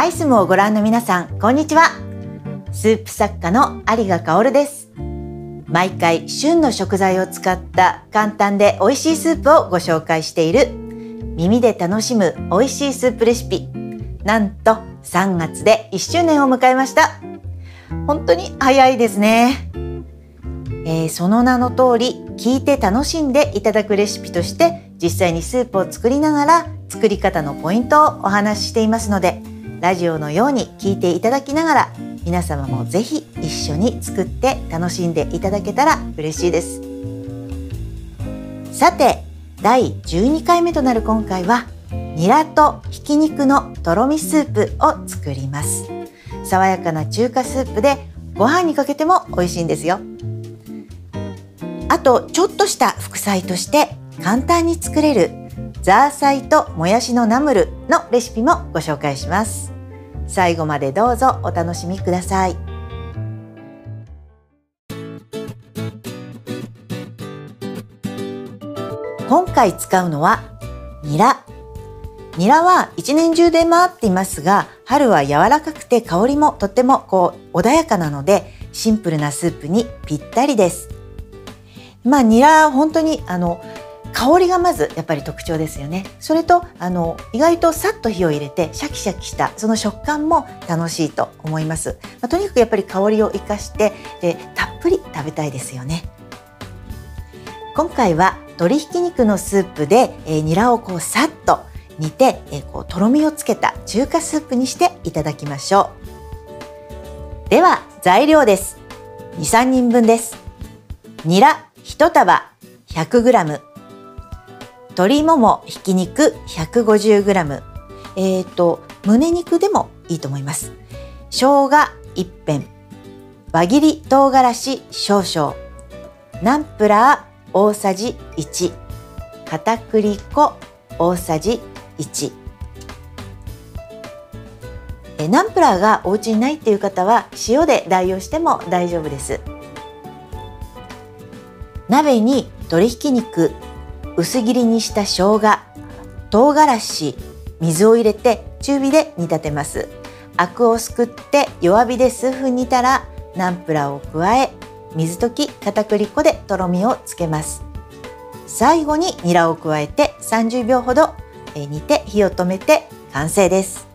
アイスムをご覧の皆さん、こんにちは。スープ作家の有賀香です。毎回旬の食材を使った簡単で美味しいスープをご紹介している耳で楽しむ美味しいスープレシピ。なんと3月で1周年を迎えました。本当に早いですね。えー、その名の通り聞いて楽しんでいただくレシピとして実際にスープを作りながら作り方のポイントをお話ししていますのでラジオのように聞いていただきながら皆様もぜひ一緒に作って楽しんでいただけたら嬉しいです。さて第12回目となる今回はニラとひき肉のとろみスープを作ります。爽やかな中華スープでご飯にかけても美味しいんですよ。あとちょっとした副菜として簡単に作れるザーサイともやしのナムルのレシピもご紹介します。最後までどうぞお楽しみください。今回使うのはニラ。ニラは一年中出回っていますが春は柔らかくて香りもとってもこう穏やかなのでシンプルなスープにぴったりです。まあニラ本当にあの香りがまずやっぱり特徴ですよね。それとあの意外とさっと火を入れてシャキシャキしたその食感も楽しいと思います、まあ、とにかくやっぱり香りを生かしてでたっぷり食べたいですよね。今回は鶏ひき肉のスープで、えー、ニラをこうさっと煮て、えー、こうとろみをつけた中華スープにしていただきましょう。では材料です。23人分です。ニラ1束。100g 鶏ももひき肉 150g えっ、ー、と胸肉でもいいと思います。生姜1片。輪切り唐辛子少々。ナンプラー大さじ1片栗粉大さじ1えナンプラーがお家にないっていう方は塩で代用しても大丈夫です。鍋に鶏ひき肉薄切りにした生姜唐辛子水を入れて中火で煮立てます。アクをすくって弱火で数分煮たらナンプラーを加え水溶き片栗粉でとろみをつけます。最後にニラを加えて30秒ほど煮て火を止めて完成です。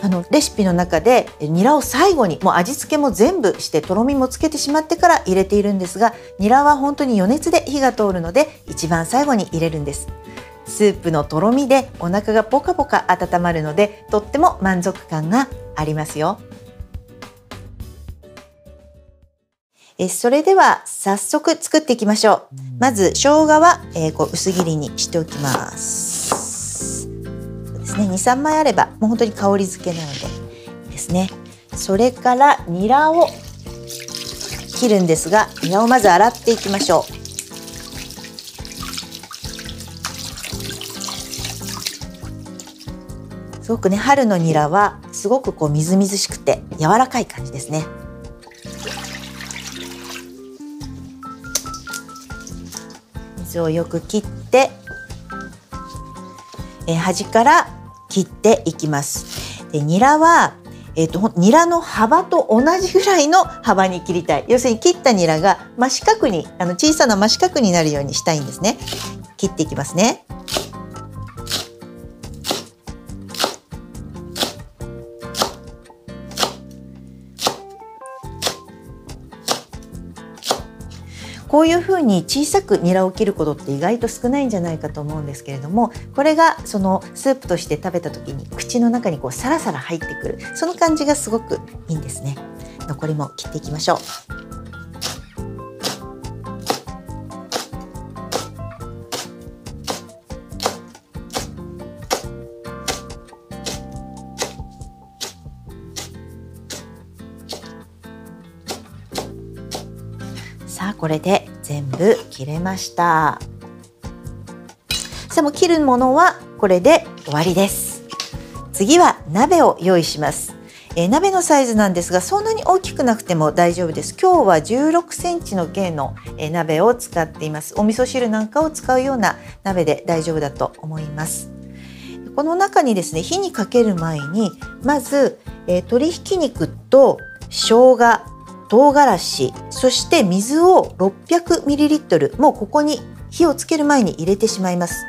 あのレシピの中でニラを最後にもう味付けも全部してとろみもつけてしまってから入れているんですがニラは本当に余熱で火が通るので一番最後に入れるんです。スープのとろみでお腹がポカポカ温まるのでとっても満足感がありますよ。えそれでは早速作っていきましょう。まず生姜は、えー、こう薄切りにしておきます。ね23枚あればもう本当に香り付けなのでですね。それからニラを切るんですがニラをまず洗っていきましょう。すごくね春のニラはすごくこうみずみずしくて柔らかい感じですね。水をよく切ってえ端から切っていきます。でニラはえーと、ニラの幅と同じぐらいの幅に切りたい。要するに切ったニラが真四角にあの小さな真四角になるようにしたいんですね。切っていきますね。こういうふうに小さくニラを切ることって意外と少ないんじゃないかと思うんですけれどもこれがそのスープとして食べた時に口の中にこうサラサラ入ってくるその感じがすごくいいんですね。残りも切っていきましょう。さあこれで部切れました。さあもう切るものはこれで終わりです。次は鍋を用意します。えー、鍋のサイズなんですがそんなに大きくなくても大丈夫です。今日は16センチの径の、えー、鍋を使っています。お味噌汁なんかを使うような鍋で大丈夫だと思います。この中にですね火にかける前にまず、えー、鶏ひき肉と生姜唐辛子そして水を 600ml もうここに火をつける前に入れてしまいます。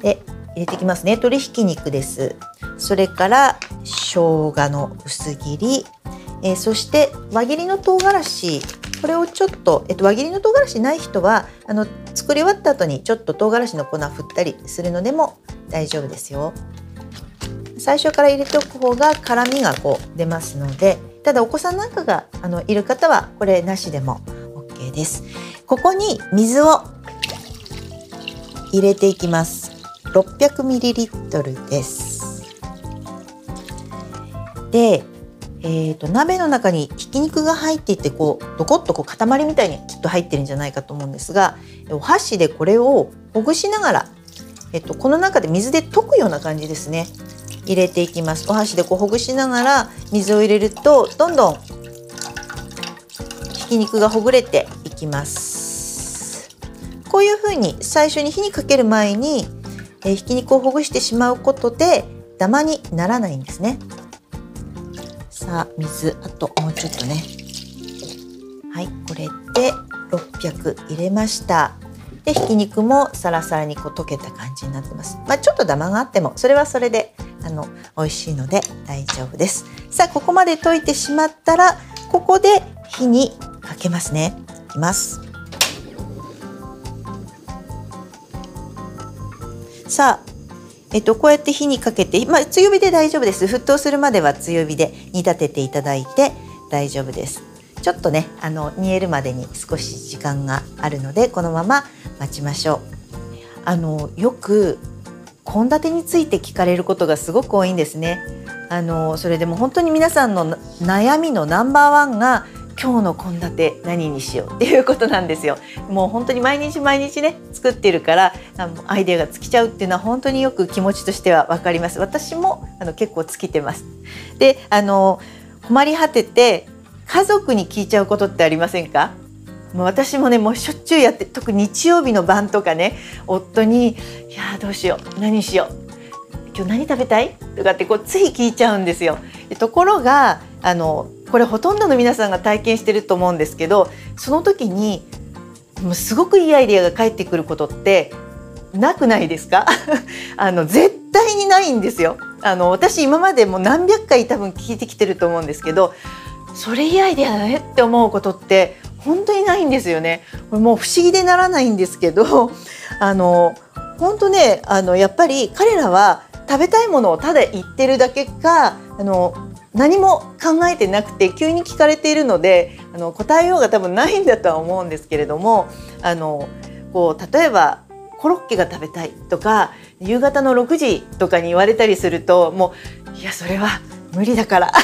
で入れてきますね。鶏ひき肉です。それから生姜の薄切り、えー、そして輪切りの唐辛子。これをちょっと、えっと、輪切りの唐辛子ない人はあの作り終わった後にちょっと唐辛子の粉振ったりするのでも大丈夫ですよ。最初から入れておく方が辛みがこう出ますのでただお子さんなんかがあのいる方はこれなしでも OK です。ここに水を入れていきます。600ml です。で、えーと、鍋の中にひき肉が入っていてこうドコッとこう塊みたいにきっと入ってるんじゃないかと思うんですがお箸でこれをほぐしながら、えっと、この中で水で溶くような感じですね入れていきます。お箸でこうほぐしながら水を入れるとどんどんひき肉がほぐれていきます。こういうふうに最初に火にかける前に、え、ひき肉をほぐしてしまうことでダマにならないんですね。さあ水あともうちょっとね。はいこれで600入れました。でひき肉もサラサラにこう溶けた感じになってます。まあ、ちょっとダマがあってもそれはそれであの美味しいので大丈夫です。さあここまで溶いてしまったらここで火にかけますね。いきます。さあえっと、こうやって火にかけて、まあ、強火で大丈夫です。沸騰するまでは強火で煮立てていただいて大丈夫です。ちょっとねあの煮えるまでに少し時間があるのでこのまま待ちましょう。あのよく献立について聞かれることがすごく多いんですねあのそれでも本当に皆さんの悩みのナンバーワンが今日の献立何にしようっていうことなんですよ。もう本当に毎日毎日ね作ってるからあのアイデアが尽きちゃうっていうのは本当によく気持ちとしては分かります。私もあの結構尽きてます。であの困り果てて家族に聞いちゃうことってありませんか？もう私もねもうしょっちゅうやって特に日曜日の晩とかね夫に「いやどうしよう何しよう今日何食べたい?」とかってこうつい聞いちゃうんですよ。ところがあのこれほとんどの皆さんが体験してると思うんですけどその時にもうすごくいいアイデアが返ってくることってなくないですか？あの絶対にないんですよあの私今までも何百回多分聞いてきてると思うんですけどそれいいアイデアだねって思うことって本当にないんですよね。これもう不思議でならないんですけど あの本当ねあのやっぱり彼らは食べたいものをただ言ってるだけかあの何も考えてなくて急に聞かれているのであの答えようが多分ないんだとは思うんですけれどもあのこう例えばコロッケが食べたいとか夕方の6時とかに言われたりするともういやそれは無理だから。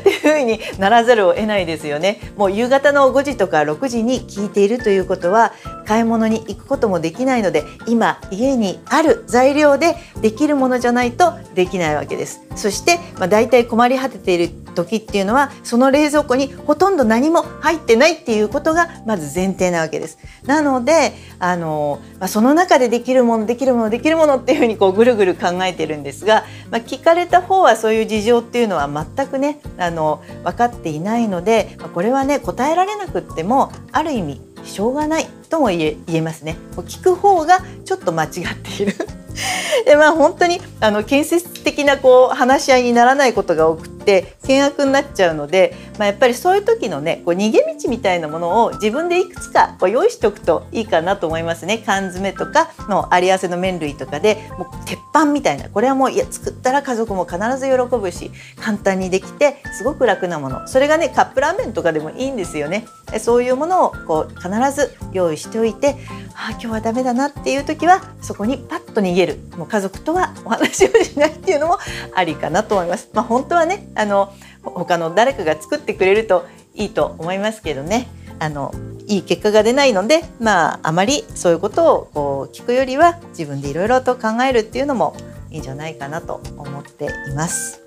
っていう風にならざるを得ないですよね。もう夕方の5時とか6時に聞いているということは買い物に行くこともできないので今家にある材料でできるものじゃないとできないわけです。そして、まあ、大体困り果てている時っていうのはその冷蔵庫にほとんど何も入ってないっていうことがまず前提なわけです。なのであの、まあ、その中でできるものできるものできるものっていうふうにこうぐるぐる考えてるんですが、まあ、聞かれた方はそういう事情っていうのは全くねあの分かっていないので、これはね答えられなくってもある意味しょうがないとも言え言えますね。聞く方がちょっと間違っている でまあ本当にあの建設的なこう話し合いにならないことが多くて険悪になっちゃうので、まあ、やっぱりそういう時のねこう逃げ道みたいなものを自分でいくつかこう用意しておくといいかなと思いますね。缶詰とかのあり合わせの麺類とかでもう鉄板みたいな。これはもういや作ったら家族も必ず喜ぶし簡単にできてすごく楽なもの。それがねカップラーメンとかでもいいんですよね。そういうものをこう必ず用意しておいてあ今日はダメだなっていう時はそこにパッと逃げる。もう家族とはお話をしないっていうのもありかなと思います。まあ、本当はねあの他の誰かが作ってくれるといいと思いますけどね。あのいい結果が出ないのでまああまりそういうことをこう聞くよりは自分でいろいろと考えるっていうのもいいんじゃないかなと思っています。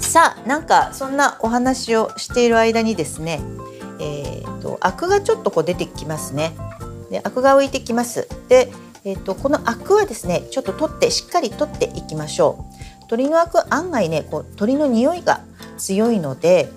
さあなんかそんなお話をしている間にですねえーと、アクがちょっとこう出てきますね。でアクが浮いてきます。でえっ、ー、とこのアクはですねちょっと取ってしっかり取っていきましょう。鶏のアク案外ねこう鶏の匂いが強いので、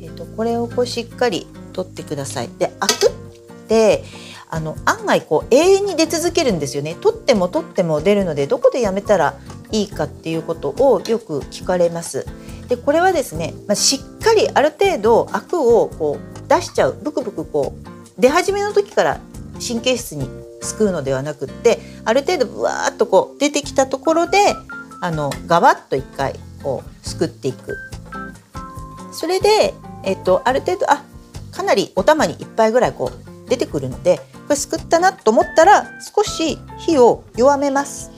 えーと、これをこうしっかり取ってください。でアクってあの案外こう永遠に出続けるんですよね。取っても取っても出るのでどこでやめたらいいかっていうことをよく聞かれます。でこれはですね、まあ、しっかりある程度アクをこう出しちゃう。ブクブクこう出始めの時から神経質にすくうのではなくってある程度ブワーッとこう出てきたところであのガバッと一回こうすくっていくそれで、えっと、ある程度あかなりお玉に1杯ぐらいこう出てくるのでこれすくったなと思ったら少し火を弱めます。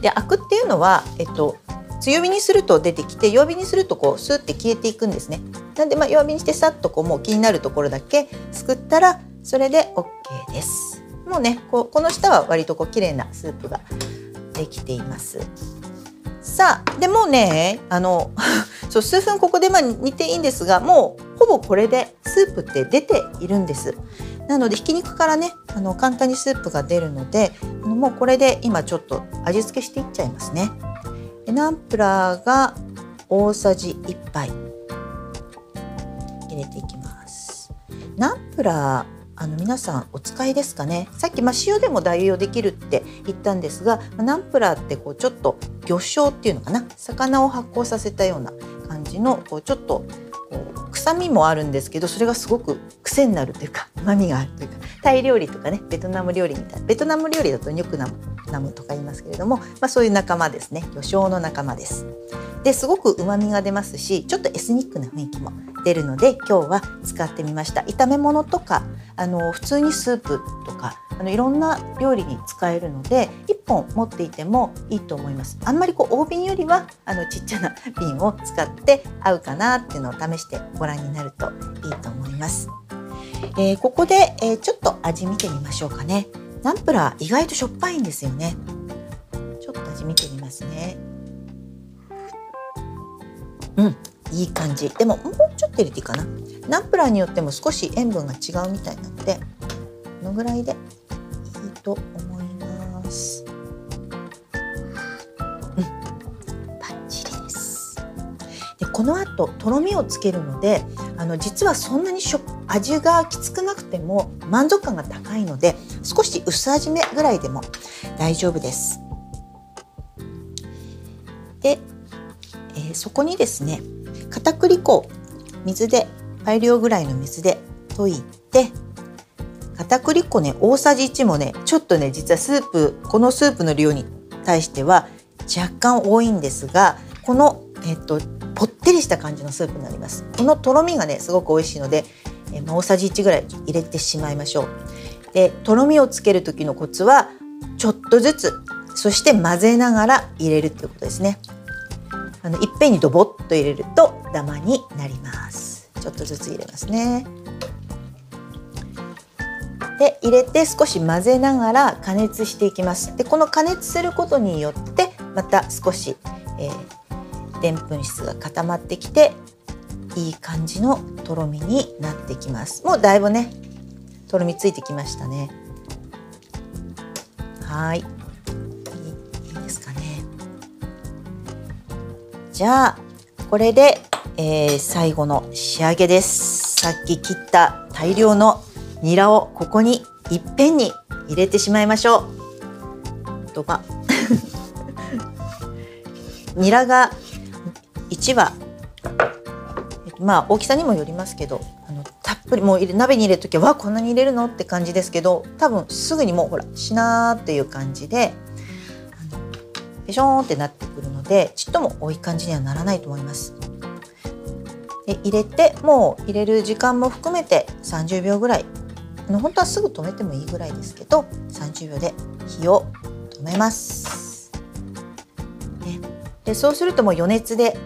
でアクっていうのは、えっと、強火にすると出てきて弱火にするとこうスーって消えていくんですね。なんでまあ弱火にしてさっとこうもう気になるところだけすくったらそれで OK です。もうねここの下は割とこう綺麗なスープができています。さあでもねあの そう数分ここでまあ煮ていいんですがもうほぼこれでスープって出ているんです。なのでひき肉からねあの簡単にスープが出るのであのもうこれで今ちょっと味付けしていっちゃいますね。でナンプラーが大さじ1杯入れていきます。ナンプラーあの皆さんお使いですかね？さっきま塩でも代用できるって言ったんですがナンプラーってこうちょっと魚醤っていうのかな？魚を発酵させたような感じのこうちょっとこう臭みもあるんですけどそれがすごく癖になるというか旨みがあるというかタイ料理とかねベトナム料理みたいなベトナム料理だとニョクナムナムとか言いますけれども、まあ、そういう仲間ですね。魚醤の仲間です。ですごく旨味が出ますしちょっとエスニックな雰囲気も出るので今日は使ってみました。炒め物とかあの普通にスープとかあのいろんな料理に使えるので1本持っていてもいいと思います。あんまりこう大瓶よりはあのちっちゃな瓶を使って合うかなっていうのを試してご覧になるといいと思います、えー、ここで、えー、ちょっと味見てみましょうかね。ナンプラー意外としょっぱいんですよね。ちょっと味見てみますね。うんいい感じ。でももうちょっと入れていいかな。ナンプラーによっても少し塩分が違うみたいなのでこのぐらいでいいと思います。うんバッチリです。でこの後とろみをつけるのであの実はそんなにしょ味がきつくなくても満足感が高いので少し薄味めぐらいでも大丈夫です。でえー、そこにですね片栗粉を水で倍量ぐらいの水で溶いて片栗粉ね大さじ1もねちょっとね実はスープこのスープの量に対しては若干多いんですがこのえっとぽってりした感じのスープになります。このとろみがねすごく美味しいので、えー、大さじ1ぐらい入れてしまいましょう。でとろみをつける時のコツはちょっとずつそして混ぜながら入れるっていうことですね。あのいっぺんにドボッと入れるとダマになります。ちょっとずつ入れますね。で入れて少し混ぜながら加熱していきます。でこの加熱することによってまた少しでんぷん質が固まってきていい感じのとろみになってきます。もうだいぶねとろみついてきましたね。はい。いいですかね。じゃあこれで、えー、最後の仕上げです。さっき切った大量のニラをここにいっぺんに入れてしまいましょう。とば ニラが1羽。まあ大きさにもよりますけど。もう鍋に入れる時はこんなに入れるのって感じですけど多分すぐにもうほらしなーっていう感じでペショーンってなってくるのでちっとも多い感じにはならないと思います。で入れてもう入れる時間も含めて30秒ぐらい本当はすぐ止めてもいいぐらいですけど30秒で火を止めます。でそうするともう余熱で、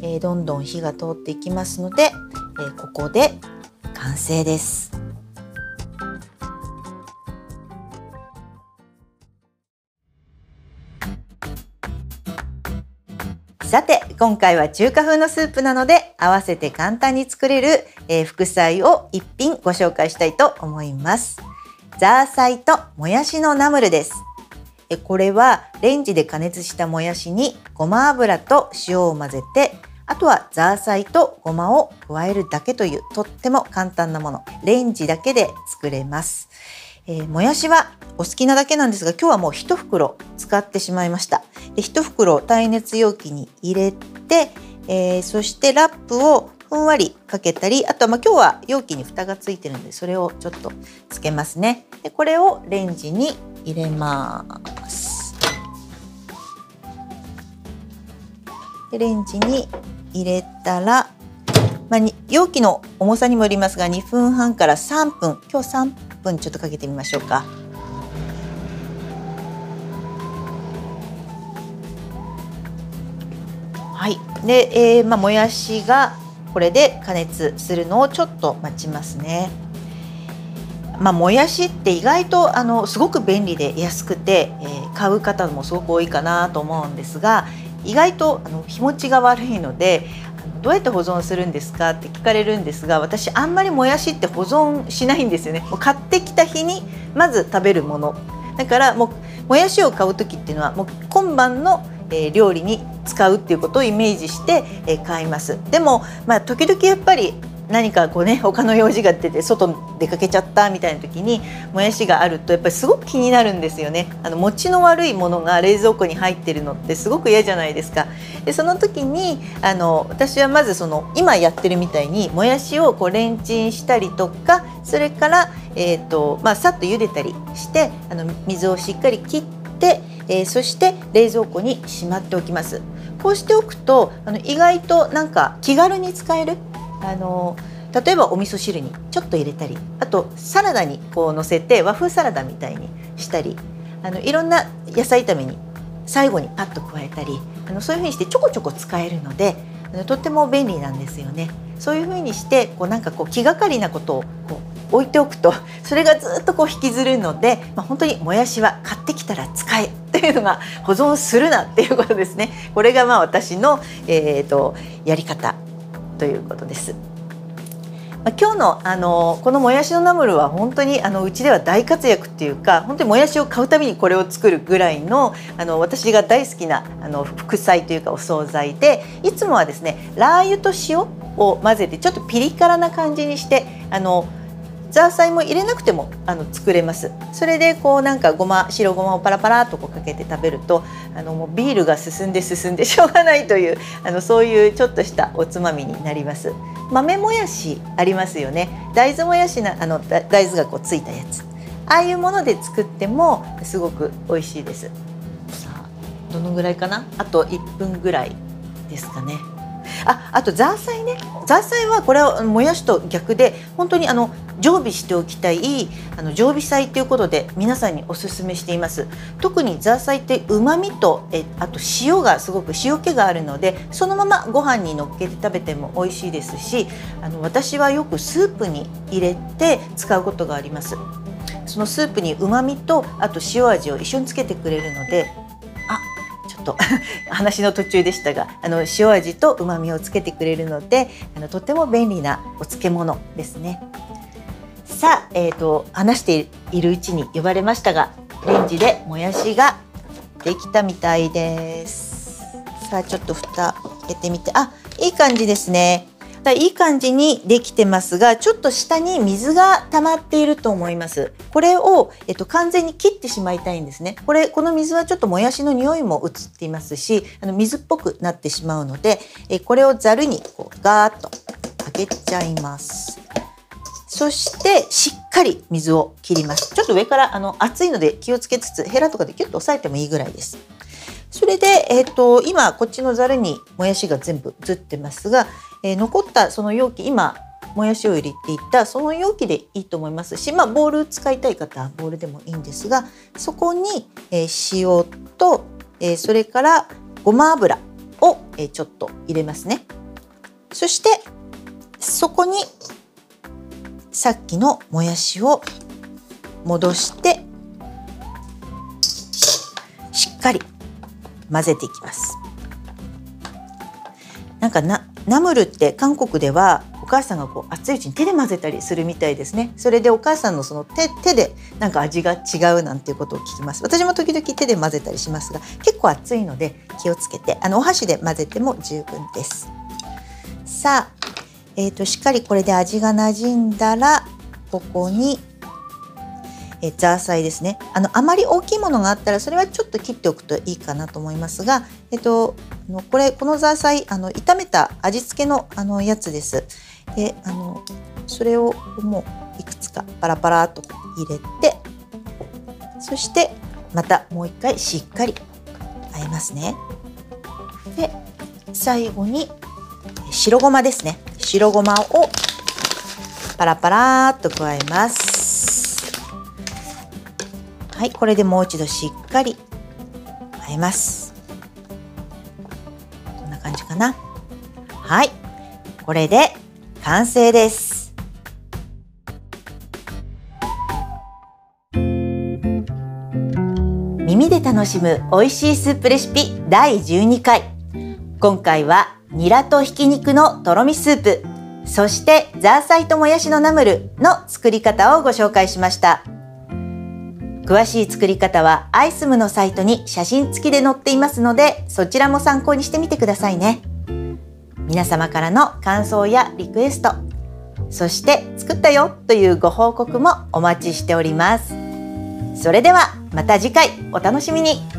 えー、どんどん火が通っていきますので、えー、ここで完成です。さて今回は中華風のスープなので合わせて簡単に作れる、えー、副菜を一品ご紹介したいと思います、ザーサイともやしのナムルですこれはレンジで加熱したもやしにごま油と塩を混ぜてあとはザーサイとごまを加えるだけというとっても簡単なもの。レンジだけで作れます、えー、もやしはお好きなだけなんですが今日はもう1袋使ってしまいました。で1袋耐熱容器に入れて、えー、そしてラップをふんわりかけたりあとはまあ今日は容器に蓋がついてるのでそれをちょっとつけますね。でこれをレンジに入れます。でレンジに入れたら、まあ、容器の重さにもよりますが2分半から3分今日3分ちょっとかけてみましょうか。はい、で、えー、まあ、もやしがこれで加熱するのをちょっと待ちますね。まあ、もやしって意外とあのすごく便利で安くて、えー、買う方もすごく多いかなと思うんですが意外とあの日持ちが悪いのでどうやって保存するんですかって聞かれるんですが私あんまりもやしって保存しないんですよね。もう買ってきた日にまず食べるもの。だからもうもやしを買う時っていうのはもう今晩のえ料理に使うっていうことをイメージして、え買います。でも、まあ、時々やっぱり何かこうね他の用事が出て外出かけちゃったみたいな時にもやしがあるとやっぱりすごく気になるんですよね。あの餅の悪いものが冷蔵庫に入ってるのってすごく嫌じゃないですか。でその時にあの私はまずその今やってるみたいにもやしをこうレンチンしたりとかそれから、えーとまあ、さっと茹でたりしてあの水をしっかり切って、えー、そして冷蔵庫にしまっておきます。こうしておくとあの意外となんか気軽に使えるあの例えばお味噌汁にちょっと入れたりあとサラダにこう乗せて和風サラダみたいにしたりあのいろんな野菜炒めに最後にパッと加えたりあのそういうふうにしてちょこちょこ使えるのでとっても便利なんですよね。そういうふうにしてこうなんかこう気がかりなことをこう置いておくとそれがずっとこう引きずるので、まあ、本当にもやしは買ってきたら使えっていうのが保存するなっていうことですね。これがまあ私の、えーとやり方ということです。ま、今日のあのこのもやしのナムルは本当にあのうちでは大活躍っていうか本当にもやしを買うたびにこれを作るぐらいのあの私が大好きなあの副菜というかお惣菜でいつもはですねラー油と塩を混ぜてちょっとピリ辛な感じにしてあのザーサイも入れなくてもあの作れます。それでこうなんかごま白ごまをパラパラとこうかけて食べるとあのもうビールが進んで進んで しょうがないというあのそういうちょっとしたおつまみになります。豆もやしありますよね。大豆もやしなあの大豆がこうついたやつ。ああいうもので作ってもすごく美味しいです。さあどのぐらいかな？あと1分ぐらいですかね。ああとザーサイね。ザーサイはこれはもやしと逆で本当にあの常備しておきたいあの常備菜ということで皆さんにおすすめしています。特にザーサイってうまみとえあと塩がすごく塩気があるのでそのままご飯にのっけて食べても美味しいですしあの私はよくスープに入れて使うことがあります。そのスープにうまみとあと塩味を一緒につけてくれるのでと 話の途中でしたがあの塩味とうまみをつけてくれるのであのとても便利なお漬物ですね。さあ、えーと、話しているうちに呼ばれましたがレンジでもやしができたみたいです。さあちょっと蓋開けてみてあいい感じですね。いい感じにできてますがちょっと下に水が溜まっていると思います。これを、えっと、完全に切ってしまいたいんですね。これこの水はちょっともやしの匂いも移っていますしあの水っぽくなってしまうのでえこれをざるにこうガーッとかけちゃいます。そしてしっかり水を切ります。ちょっと上からあの熱いので気をつけつつヘラとかでキュッと押さえてもいいぐらいです。それで、えーと、今こっちのざるにもやしが全部移ってますが、えー、残ったその容器今もやしを入れていったその容器でいいと思いますし、まあ、ボウル使いたい方はボウルでもいいんですがそこに、えー、塩と、えー、それからごま油を、えー、ちょっと入れますね。そしてそこにさっきのもやしを戻してしっかり混ぜていきます。なんかなナムルって韓国ではお母さんがこう熱いうちに手で混ぜたりするみたいですね。それでお母さんのその手手でなんか味が違うなんていうことを聞きます。私も時々手で混ぜたりしますが結構熱いので気をつけてあのお箸で混ぜても十分です。さあ、えーと、しっかりこれで味がなじんだらここにえザーサイですねあのあまり大きいものがあったらそれはちょっと切っておくといいかなと思いますが、えっと、これこのザーサイあの炒めた味付けのあのやつです。であのそれをもういくつかパラパラと入れてそしてまたもう一回しっかりあえますね。で最後に白ごまですね白ごまをパラパラっと加えますはいこれでもう一度しっかりあえます。こんな感じかな。はいこれで完成です。耳で楽しむ美味しいスープレシピ第12回。今回はニラとひき肉のとろみスープ。そしてザーサイともやしのナムルの作り方をご紹介しました。詳しい作り方はアイスムのサイトに写真付きで載っていますのでそちらも参考にしてみてくださいね。皆様からの感想やリクエストそして作ったよというご報告もお待ちしております。それではまた次回お楽しみに。